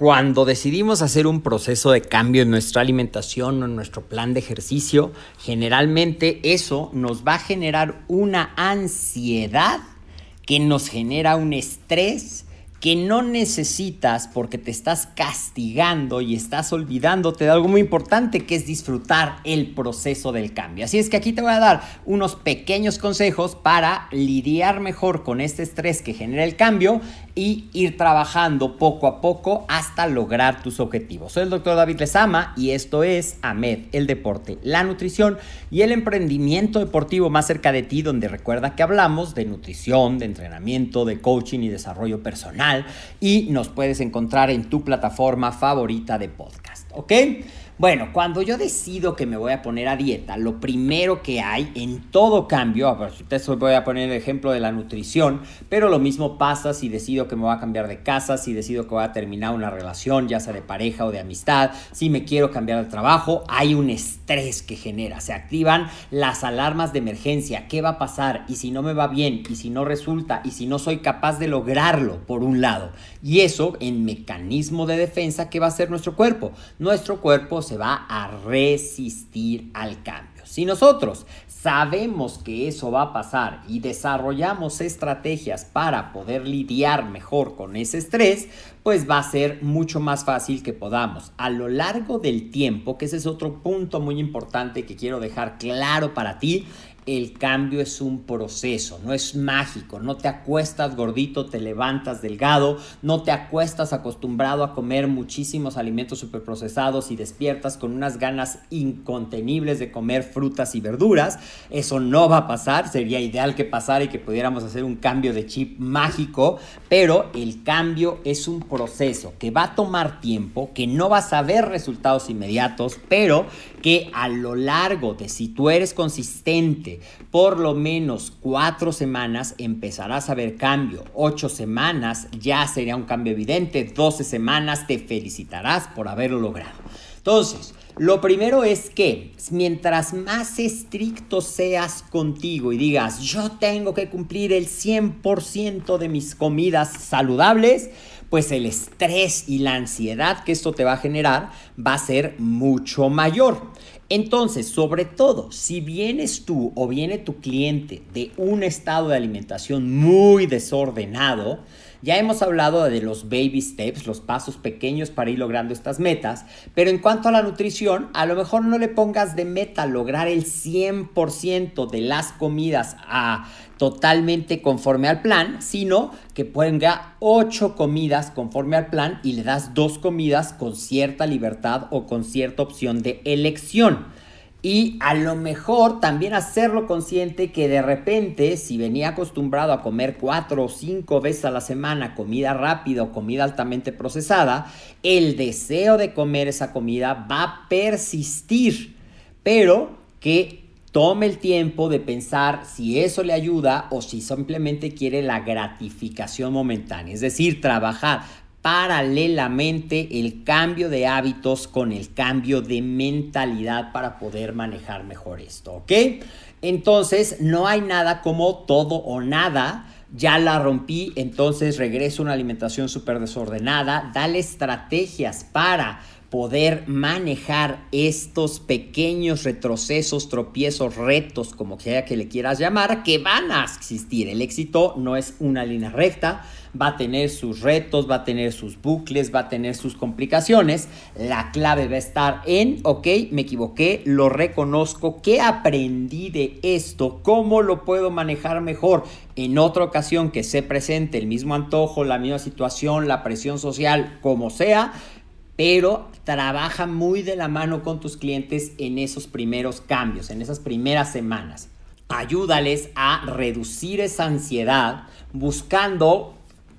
Cuando decidimos hacer un proceso de cambio en nuestra alimentación o en nuestro plan de ejercicio, generalmente eso nos va a generar una ansiedad que nos genera un estrés que no necesitas porque te estás castigando y estás olvidándote de algo muy importante que es disfrutar el proceso del cambio. Así es que aquí te voy a dar unos pequeños consejos para lidiar mejor con este estrés que genera el cambio y ir trabajando poco a poco hasta lograr tus objetivos. Soy el doctor David Lezama y esto es AMED, el deporte, la nutrición y el emprendimiento deportivo más cerca de ti, donde recuerda que hablamos de nutrición, de entrenamiento, de coaching y desarrollo personal y nos puedes encontrar en tu plataforma favorita de podcast, ¿ok? Bueno, cuando yo decido que me voy a poner a dieta, lo primero que hay en todo cambio, te voy a poner el ejemplo de la nutrición, pero lo mismo pasa si decido que me voy a cambiar de casa, si decido que voy a terminar una relación, ya sea de pareja o de amistad, si me quiero cambiar de trabajo, hay un estrés que genera, se activan las alarmas de emergencia, ¿qué va a pasar? Y si no me va bien, y si no resulta, y si no soy capaz de lograrlo, por un lado. Y eso en mecanismo de defensa, ¿qué va a hacer nuestro cuerpo? Nuestro cuerpo se va a resistir al cambio. Si nosotros sabemos que eso va a pasar y desarrollamos estrategias para poder lidiar mejor con ese estrés, pues va a ser mucho más fácil que podamos a lo largo del tiempo, que ese es otro punto muy importante que quiero dejar claro para ti, el cambio es un proceso, no es mágico. No te acuestas gordito, te levantas delgado, no te acuestas acostumbrado a comer muchísimos alimentos superprocesados y despiertas con unas ganas incontenibles de comer frutas y verduras. Eso no va a pasar, sería ideal que pasara y que pudiéramos hacer un cambio de chip mágico, pero el cambio es un proceso que va a tomar tiempo, que no vas a ver resultados inmediatos, pero que a lo largo de si tú eres consistente por lo menos cuatro semanas empezarás a ver cambio, ocho semanas ya sería un cambio evidente, doce semanas te felicitarás por haberlo logrado. Entonces, lo primero es que mientras más estricto seas contigo y digas, yo tengo que cumplir el 100% de mis comidas saludables, pues el estrés y la ansiedad que esto te va a generar va a ser mucho mayor. Entonces, sobre todo, si vienes tú o viene tu cliente de un estado de alimentación muy desordenado, ya hemos hablado de los baby steps, los pasos pequeños para ir logrando estas metas, pero en cuanto a la nutrición, a lo mejor no le pongas de meta lograr el 100% de las comidas a totalmente conforme al plan, sino que ponga 8 comidas conforme al plan y le das dos comidas con cierta libertad o con cierta opción de elección. Y a lo mejor también hacerlo consciente que de repente, si venía acostumbrado a comer cuatro o cinco veces a la semana comida rápida o comida altamente procesada, el deseo de comer esa comida va a persistir, pero que tome el tiempo de pensar si eso le ayuda o si simplemente quiere la gratificación momentánea, es decir, trabajar paralelamente el cambio de hábitos con el cambio de mentalidad para poder manejar mejor esto, ¿ok? Entonces, no hay nada como todo o nada. Ya la rompí, entonces regreso a una alimentación súper desordenada. Dale estrategias para poder manejar estos pequeños retrocesos, tropiezos, retos, como sea que le quieras llamar, que van a existir. El éxito no es una línea recta, va a tener sus retos, va a tener sus bucles, va a tener sus complicaciones. La clave va a estar en, ok, me equivoqué, lo reconozco, ¿qué aprendí de esto? ¿Cómo lo puedo manejar mejor? En otra ocasión que se presente el mismo antojo, la misma situación, la presión social, como sea, pero trabaja muy de la mano con tus clientes en esos primeros cambios, en esas primeras semanas. Ayúdales a reducir esa ansiedad buscando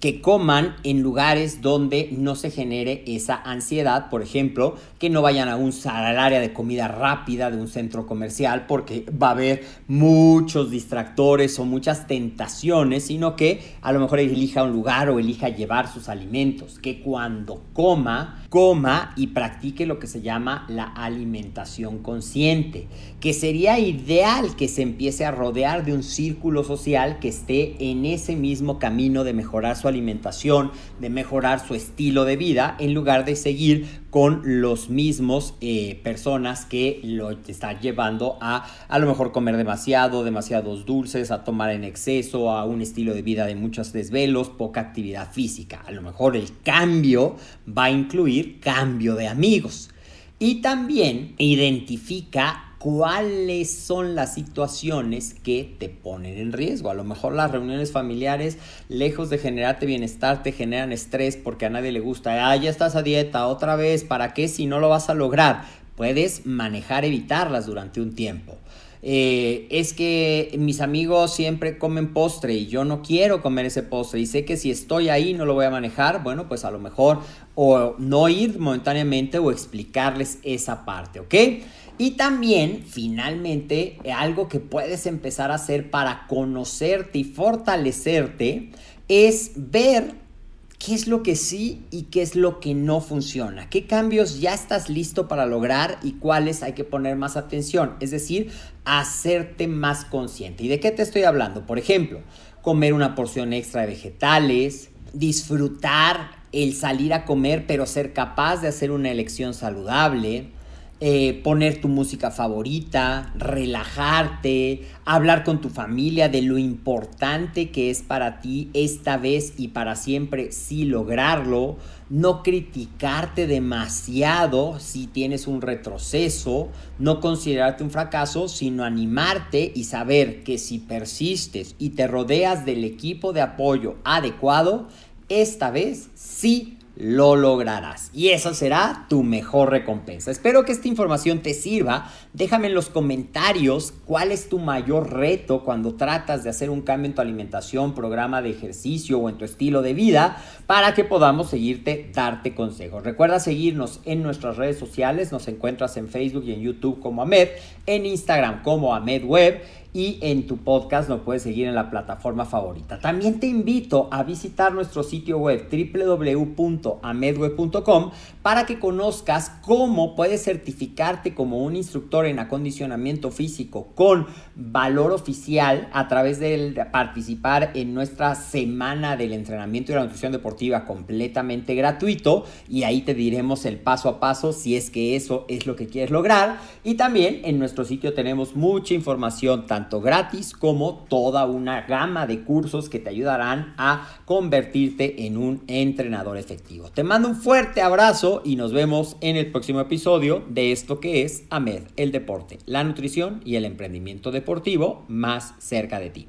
que coman en lugares donde no se genere esa ansiedad, por ejemplo, que no vayan a un al área de comida rápida de un centro comercial porque va a haber muchos distractores o muchas tentaciones, sino que a lo mejor elija un lugar o elija llevar sus alimentos, que cuando coma, coma y practique lo que se llama la alimentación consciente, que sería ideal que se empiece a rodear de un círculo social que esté en ese mismo camino de mejorar su alimentación, de mejorar su estilo de vida, en lugar de seguir con los mismos eh, personas que lo están llevando a a lo mejor comer demasiado, demasiados dulces, a tomar en exceso, a un estilo de vida de muchos desvelos, poca actividad física. A lo mejor el cambio va a incluir cambio de amigos. Y también identifica cuáles son las situaciones que te ponen en riesgo. A lo mejor las reuniones familiares, lejos de generarte bienestar, te generan estrés porque a nadie le gusta. Ah, ya estás a dieta otra vez, ¿para qué si no lo vas a lograr? Puedes manejar, evitarlas durante un tiempo. Eh, es que mis amigos siempre comen postre y yo no quiero comer ese postre y sé que si estoy ahí no lo voy a manejar, bueno, pues a lo mejor o no ir momentáneamente o explicarles esa parte, ¿ok? Y también, finalmente, algo que puedes empezar a hacer para conocerte y fortalecerte es ver qué es lo que sí y qué es lo que no funciona, qué cambios ya estás listo para lograr y cuáles hay que poner más atención, es decir, hacerte más consciente. ¿Y de qué te estoy hablando? Por ejemplo, comer una porción extra de vegetales, disfrutar el salir a comer pero ser capaz de hacer una elección saludable, eh, poner tu música favorita, relajarte, hablar con tu familia de lo importante que es para ti esta vez y para siempre si lograrlo, no criticarte demasiado si tienes un retroceso, no considerarte un fracaso, sino animarte y saber que si persistes y te rodeas del equipo de apoyo adecuado, esta vez sí lo lograrás. Y esa será tu mejor recompensa. Espero que esta información te sirva. Déjame en los comentarios cuál es tu mayor reto cuando tratas de hacer un cambio en tu alimentación, programa de ejercicio o en tu estilo de vida para que podamos seguirte, darte consejos. Recuerda seguirnos en nuestras redes sociales. Nos encuentras en Facebook y en YouTube como Ahmed, en Instagram como Ahmed Web y en tu podcast lo puedes seguir en la plataforma favorita. También te invito a visitar nuestro sitio web www.amedweb.com para que conozcas cómo puedes certificarte como un instructor en acondicionamiento físico con valor oficial a través de participar en nuestra semana del entrenamiento y la nutrición deportiva completamente gratuito y ahí te diremos el paso a paso si es que eso es lo que quieres lograr y también en nuestro sitio tenemos mucha información tanto gratis como toda una gama de cursos que te ayudarán a convertirte en un entrenador efectivo. Te mando un fuerte abrazo y nos vemos en el próximo episodio de esto que es AMED, el deporte, la nutrición y el emprendimiento deportivo más cerca de ti.